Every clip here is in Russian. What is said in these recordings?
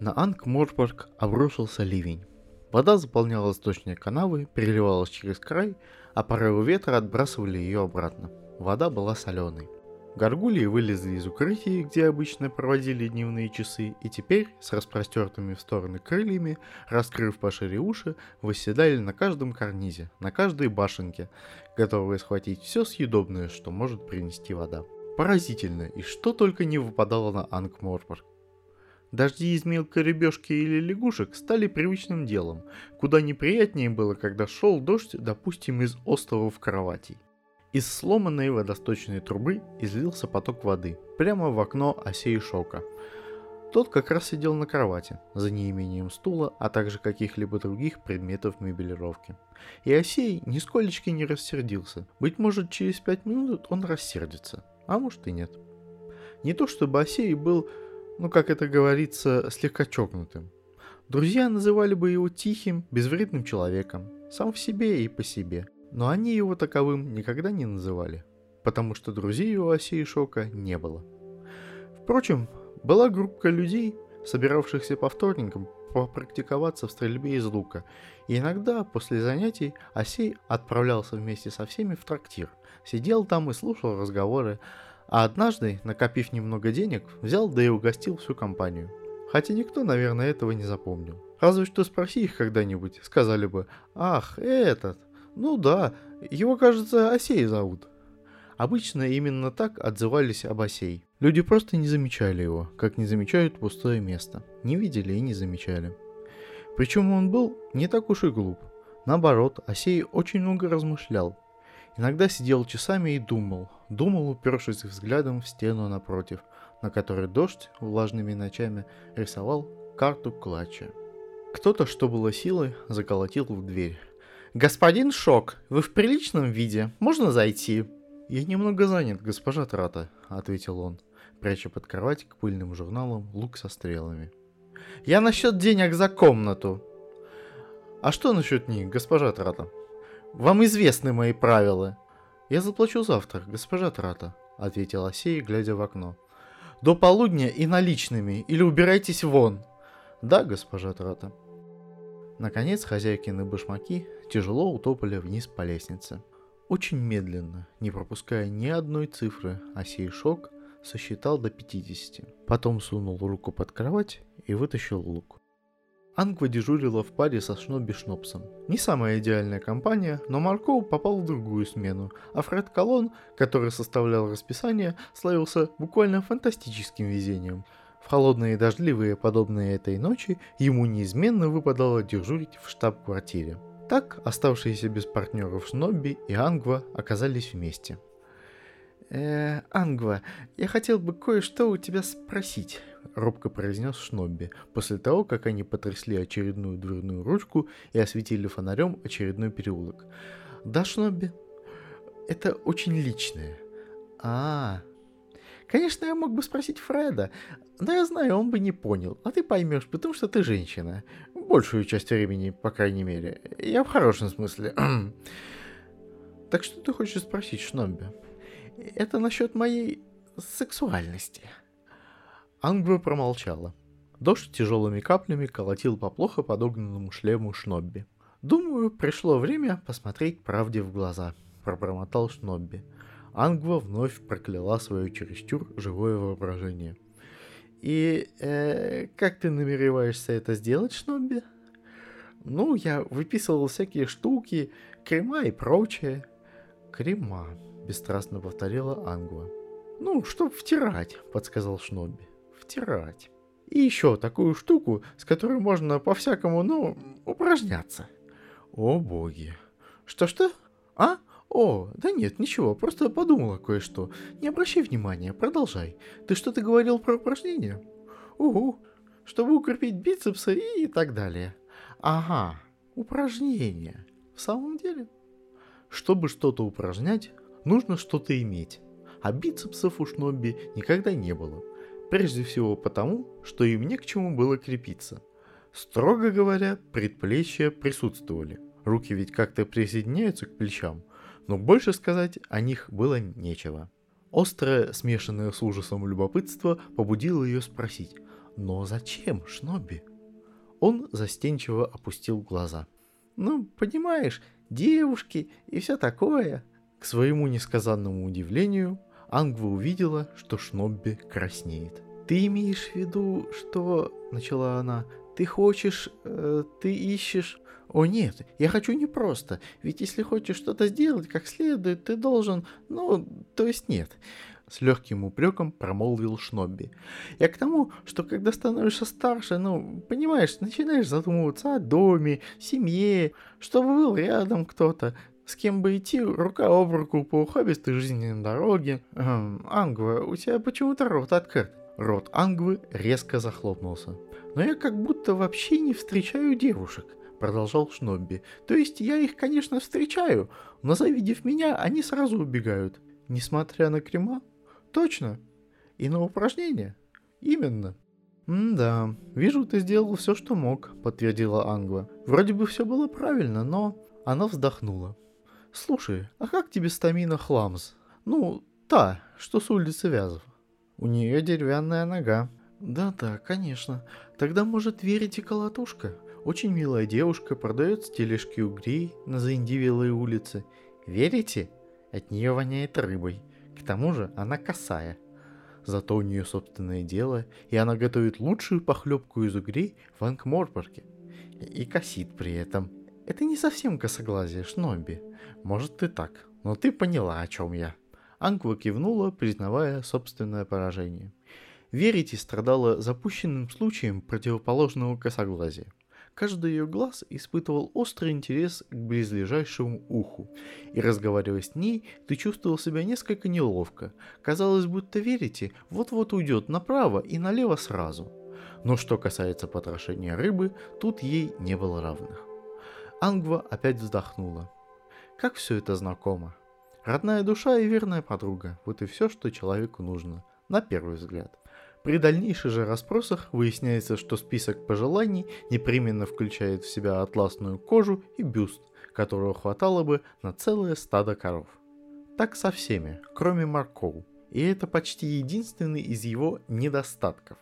На Анкморпорг обрушился ливень. Вода заполняла сточные канавы, переливалась через край, а порывы ветра отбрасывали ее обратно. Вода была соленой. Горгульи вылезли из укрытий, где обычно проводили дневные часы, и теперь, с распростертыми в стороны крыльями, раскрыв пошире уши, восседали на каждом карнизе, на каждой башенке, готовые схватить все съедобное, что может принести вода. Поразительно, и что только не выпадало на Ангморпорг. Дожди из мелкой рыбешки или лягушек стали привычным делом, куда неприятнее было, когда шел дождь, допустим, из островов кроватей. Из сломанной водосточной трубы излился поток воды, прямо в окно осей шока. Тот как раз сидел на кровати, за неимением стула, а также каких-либо других предметов мебелировки. И Осей нисколечки не рассердился. Быть может, через пять минут он рассердится, а может и нет. Не то чтобы Осей был ну как это говорится, слегка чокнутым. Друзья называли бы его тихим, безвредным человеком, сам в себе и по себе. Но они его таковым никогда не называли, потому что друзей у Оси и Шока не было. Впрочем, была группа людей, собиравшихся по вторникам попрактиковаться в стрельбе из лука, и иногда после занятий Осей отправлялся вместе со всеми в трактир, сидел там и слушал разговоры а однажды, накопив немного денег, взял да и угостил всю компанию. Хотя никто, наверное, этого не запомнил. Разве что спроси их когда-нибудь, сказали бы, ах, этот, ну да, его, кажется, Осей зовут. Обычно именно так отзывались об Осей. Люди просто не замечали его, как не замечают пустое место. Не видели и не замечали. Причем он был не так уж и глуп. Наоборот, Осей очень много размышлял, Иногда сидел часами и думал, думал, упершись взглядом в стену напротив, на которой дождь влажными ночами рисовал карту клатча. Кто-то, что было силы, заколотил в дверь. «Господин Шок, вы в приличном виде? Можно зайти?» «Я немного занят, госпожа Трата», — ответил он, пряча под кровать к пыльным журналам лук со стрелами. «Я насчет денег за комнату». «А что насчет них, госпожа Трата?» Вам известны мои правила. Я заплачу завтра, госпожа Трата, ответил Осей, глядя в окно. До полудня и наличными, или убирайтесь вон. Да, госпожа Трата. Наконец хозяйкины башмаки тяжело утопали вниз по лестнице. Очень медленно, не пропуская ни одной цифры, Осей Шок сосчитал до 50. Потом сунул руку под кровать и вытащил лук. Ангва дежурила в паре со Шноби Шнопсом. Не самая идеальная компания, но Маркоу попал в другую смену, а Фред Колон, который составлял расписание, славился буквально фантастическим везением. В холодные и дождливые, подобные этой ночи, ему неизменно выпадало дежурить в штаб-квартире. Так, оставшиеся без партнеров Шнобби и Ангва оказались вместе. «Э, Ангва, я хотел бы кое-что у тебя спросить», — робко произнес Шнобби, после того, как они потрясли очередную дверную ручку и осветили фонарем очередной переулок. «Да, Шнобби? Это очень личное». «А, Конечно, я мог бы спросить Фреда, но я знаю, он бы не понял, а ты поймешь, потому что ты женщина. Большую часть времени, по крайней мере. Я в хорошем смысле. так что ты хочешь спросить, Шнобби? Это насчет моей сексуальности. Ангва промолчала. Дождь тяжелыми каплями колотил по плохо подогнанному шлему Шнобби. «Думаю, пришло время посмотреть правде в глаза», — пробормотал Шнобби. Ангва вновь прокляла свое чересчур живое воображение. «И э, как ты намереваешься это сделать, Шнобби?» «Ну, я выписывал всякие штуки, крема и прочее». «Крема», — бесстрастно повторила Ангва. «Ну, чтоб втирать», — подсказал Шнобби втирать. И еще такую штуку, с которой можно по-всякому, ну, упражняться. О боги. Что-что? А? О, да нет, ничего, просто подумала кое-что. Не обращай внимания, продолжай. Ты что-то говорил про упражнения? Угу. Чтобы укрепить бицепсы и так далее. Ага, упражнения. В самом деле? Чтобы что-то упражнять, нужно что-то иметь. А бицепсов у Шнобби никогда не было. Прежде всего потому, что им не к чему было крепиться. Строго говоря, предплечья присутствовали. Руки ведь как-то присоединяются к плечам, но больше сказать о них было нечего. Острое, смешанное с ужасом любопытство побудило ее спросить, Но зачем, Шноби? Он застенчиво опустил глаза. Ну, понимаешь, девушки и все такое. К своему несказанному удивлению, Ангва увидела, что Шнобби краснеет. «Ты имеешь в виду, что...» — начала она. «Ты хочешь... Э, ты ищешь...» «О нет, я хочу не просто, ведь если хочешь что-то сделать как следует, ты должен... Ну, то есть нет с легким упреком промолвил Шнобби. Я к тому, что когда становишься старше, ну, понимаешь, начинаешь задумываться о доме, семье, чтобы был рядом кто-то, с кем бы идти рука об руку по ухабистой жизненной дороге. Эм, Ангва, у тебя почему-то рот открыт. Рот Ангвы резко захлопнулся. Но я как будто вообще не встречаю девушек продолжал Шнобби. То есть я их, конечно, встречаю, но завидев меня, они сразу убегают. Несмотря на крема, Точно. И на упражнение. Именно. «Да, вижу, ты сделал все, что мог», — подтвердила Ангва. «Вроде бы все было правильно, но...» Она вздохнула. «Слушай, а как тебе стамина Хламс? Ну, та, что с улицы Вязов. У нее деревянная нога». «Да-да, конечно. Тогда, может, верите колотушка? Очень милая девушка, продает с тележки угрей на заиндивелой улице. Верите? От нее воняет рыбой. К тому же она косая. Зато у нее собственное дело, и она готовит лучшую похлебку из угрей в Ангморпорке. И косит при этом. Это не совсем косоглазие, Шнобби. Может и так, но ты поняла, о чем я. Ангва кивнула, признавая собственное поражение. Верите страдала запущенным случаем противоположного косоглазия. Каждый ее глаз испытывал острый интерес к близлежащему уху, и разговаривая с ней, ты чувствовал себя несколько неловко. Казалось, будто верите, вот-вот уйдет направо и налево сразу. Но что касается потрошения рыбы, тут ей не было равных. Ангва опять вздохнула. Как все это знакомо. Родная душа и верная подруга – вот и все, что человеку нужно, на первый взгляд. При дальнейших же расспросах выясняется, что список пожеланий непременно включает в себя атласную кожу и бюст, которого хватало бы на целое стадо коров. Так со всеми, кроме Маркоу. И это почти единственный из его недостатков.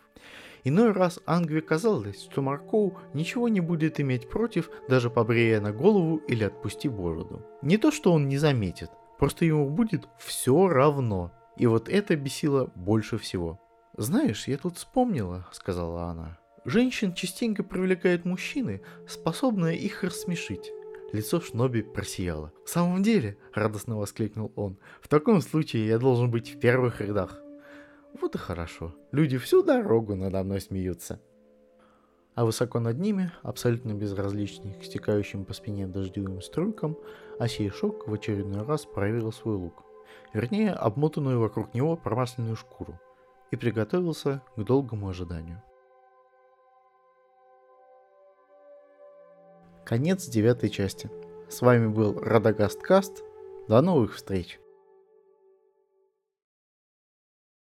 Иной раз Ангве казалось, что Маркоу ничего не будет иметь против, даже побрея на голову или отпусти бороду. Не то, что он не заметит, просто ему будет все равно. И вот это бесило больше всего. «Знаешь, я тут вспомнила», — сказала она. «Женщин частенько привлекают мужчины, способные их рассмешить». Лицо Шноби просияло. «В самом деле», — радостно воскликнул он, — «в таком случае я должен быть в первых рядах». Вот и хорошо. Люди всю дорогу надо мной смеются. А высоко над ними, абсолютно безразличный к стекающим по спине дождевым струйкам, Осейшок в очередной раз проверил свой лук. Вернее, обмотанную вокруг него промасленную шкуру и приготовился к долгому ожиданию. Конец девятой части. С вами был Радагаст Каст. До новых встреч!